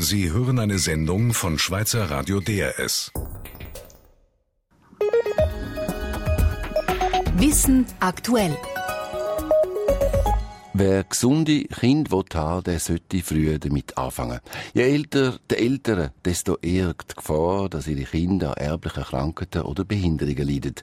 Sie hören eine Sendung von Schweizer Radio DRS. Wissen aktuell. Wer gesunde Kinder haben der sollte früh damit anfangen. Je älter die Eltern, desto eher die Gefahr, dass ihre Kinder an erblichen Krankheiten oder Behinderungen leiden.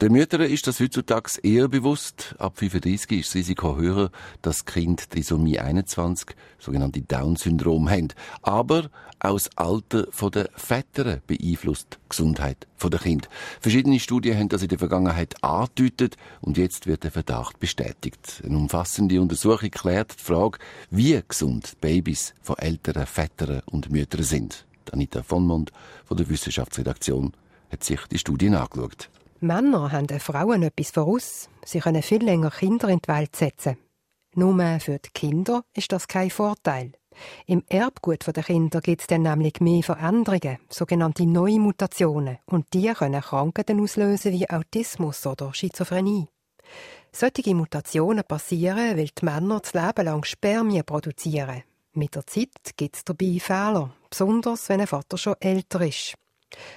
Den Müttern ist das heutzutage eher bewusst. Ab 35 ist das Risiko höher, dass Kind Trisomie 21, sogenannte Down-Syndrom, haben. Aber auch das Alter der Väter beeinflusst die Gesundheit der Kind. Verschiedene Studien haben das in der Vergangenheit angedeutet und jetzt wird der Verdacht bestätigt. Eine umfassende Untersuchung klärt die Frage, wie gesund Babys von älteren Vätern und Müttern sind. Anita von Mond von der Wissenschaftsredaktion hat sich die Studien angeschaut. Männer haben den Frauen etwas voraus. Sie können viel länger Kinder in die Welt setzen. Nur für die Kinder ist das kein Vorteil. Im Erbgut der Kinder gibt es dann nämlich mehr Veränderungen, sogenannte neue Mutationen, und die können Krankheiten auslösen wie Autismus oder Schizophrenie. Solche Mutationen passieren, weil die Männer das Leben lang Spermien produzieren. Mit der Zeit gibt es dabei Fehler, besonders wenn ein Vater schon älter ist.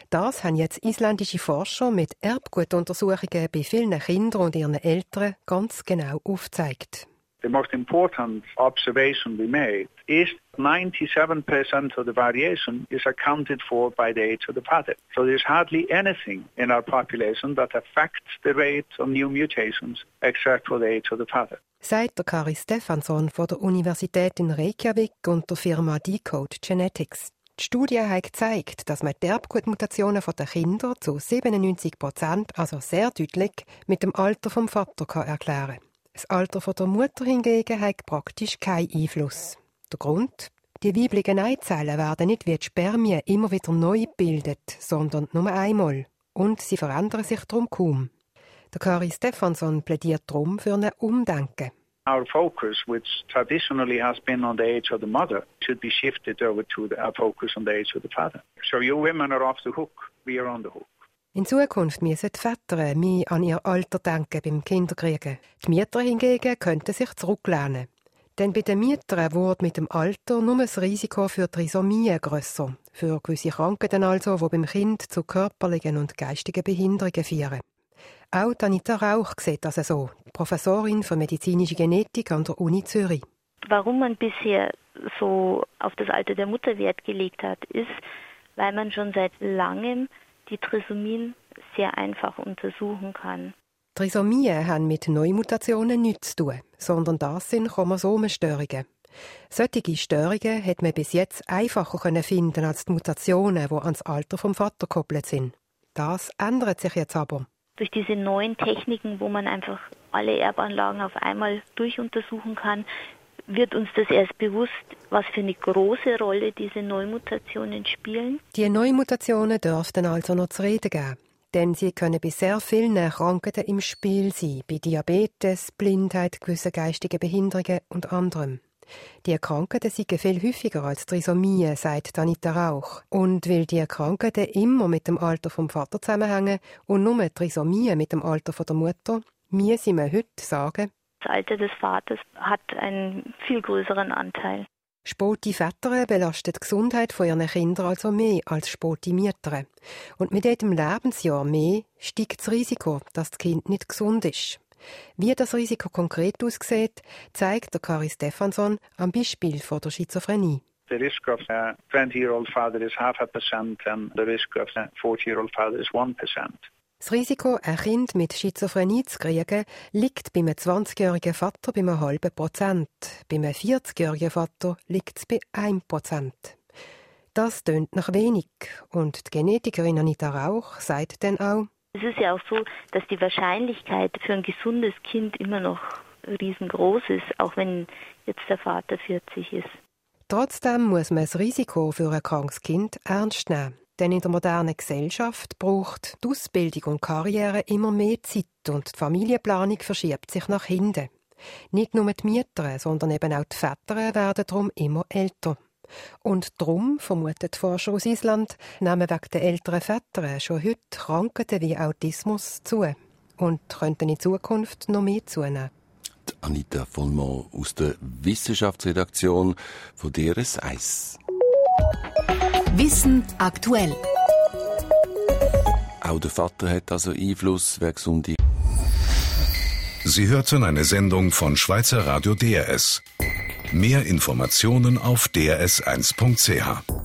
Das haben jetzt isländische Forscher mit Erbgutuntersuchungen bei vielen Kindern und ihren Eltern ganz genau aufgezeigt. The most important observation we made is 97% of the variation is accounted for by the age of the father. So there's hardly anything in our population that affects the rate of new mutations except for the age of the father. Sagt der Kari Stefansson von der Universität in Reykjavik und der Firma Decode Genetics. Die Studie hat gezeigt, dass man die Erbgutmutationen der Kinder zu 97 Prozent, also sehr deutlich, mit dem Alter vom Vater kann erklären Das Alter der Mutter hingegen hat praktisch keinen Einfluss. Der Grund? Die weiblichen Eizellen werden nicht wie die Spermien immer wieder neu gebildet, sondern nur einmal. Und sie verändern sich darum kaum. Der Kari Stefansson plädiert darum für ein Umdenken. Our focus, which traditionally has been on the age of the mother, should be shifted over to the focus on the age of the father. So you women are off the hook, we are on the hook. In Zukunft müssen die Väter mehr an ihr Alter denken beim Kinderkriegen. Die Mieter hingegen könnten sich zurücklehnen. Denn bei den Mietern wurde mit dem Alter nur das Risiko für Trisomien grösser, für gewisse Krankheiten also, die beim Kind zu körperlichen und geistigen Behinderungen führen. Auch Anita Rauch sieht das so, Professorin für medizinische Genetik an der Uni Zürich. Warum man bisher so auf das Alter der Mutter Wert gelegt hat, ist, weil man schon seit langem die Trisomien sehr einfach untersuchen kann. Trisomien haben mit Neumutationen nichts zu tun, sondern das sind Chromosomenstörungen. Solche Störungen hat man bis jetzt einfacher finden als die Mutationen, die ans Alter vom Vater gekoppelt sind. Das ändert sich jetzt aber durch diese neuen Techniken, wo man einfach alle Erbanlagen auf einmal durchuntersuchen kann, wird uns das erst bewusst, was für eine große Rolle diese Neumutationen spielen. Die Neumutationen dürften also noch zu reden geben. Denn sie können bei sehr vielen Krankheiten im Spiel sein, bei Diabetes, Blindheit, gewissen geistigen Behinderungen und anderem. Die Krankheiten sind viel häufiger als Trisomie, sagt Anita Rauch. Und weil die Krankheiten immer mit dem Alter vom Vater zusammenhängen und nur Trisomie mit dem Alter der Mutter, müssen wir heute sagen, das Alter des Vaters hat einen viel größeren Anteil. Spote Väter belastet die Gesundheit von ihren Kindern also mehr als Spote Mütter. Und mit jedem Lebensjahr mehr steigt das Risiko, dass das Kind nicht gesund ist. Wie das Risiko konkret aussieht, zeigt der Kari Stefansson am Beispiel von der Schizophrenie. The risk of a 20-year-old father is half a percent and the risk of a 40-year-old father is 1%. Das Risiko, ein Kind mit Schizophrenie zu kriegen, liegt bei einem 20-jährigen Vater bei einem halben Prozent. Bei einem 40-jährigen Vater liegt es bei 1 Prozent. Das tönt nach wenig. Und die Genetikerin Anita Rauch sagt dann auch, es ist ja auch so, dass die Wahrscheinlichkeit für ein gesundes Kind immer noch riesengroß ist, auch wenn jetzt der Vater 40 ist. Trotzdem muss man das Risiko für ein krankes Kind ernst nehmen. Denn in der modernen Gesellschaft braucht die Ausbildung und Karriere immer mehr Zeit und die Familienplanung verschiebt sich nach hinten. Nicht nur die Mieter, sondern eben auch die Väter werden darum immer älter. Und darum, vermutet Forscher aus Island, nehmen wegen der älteren Väter schon heute Krankheiten wie Autismus zu und könnten in Zukunft noch mehr zunehmen. Anita Vollmer aus der Wissenschaftsredaktion von DRS 1. Wissen aktuell. Auch der Vater hat also Einfluss, wer gesund ist. Sie hörten eine Sendung von Schweizer Radio DRS. Mehr Informationen auf drs1.ch.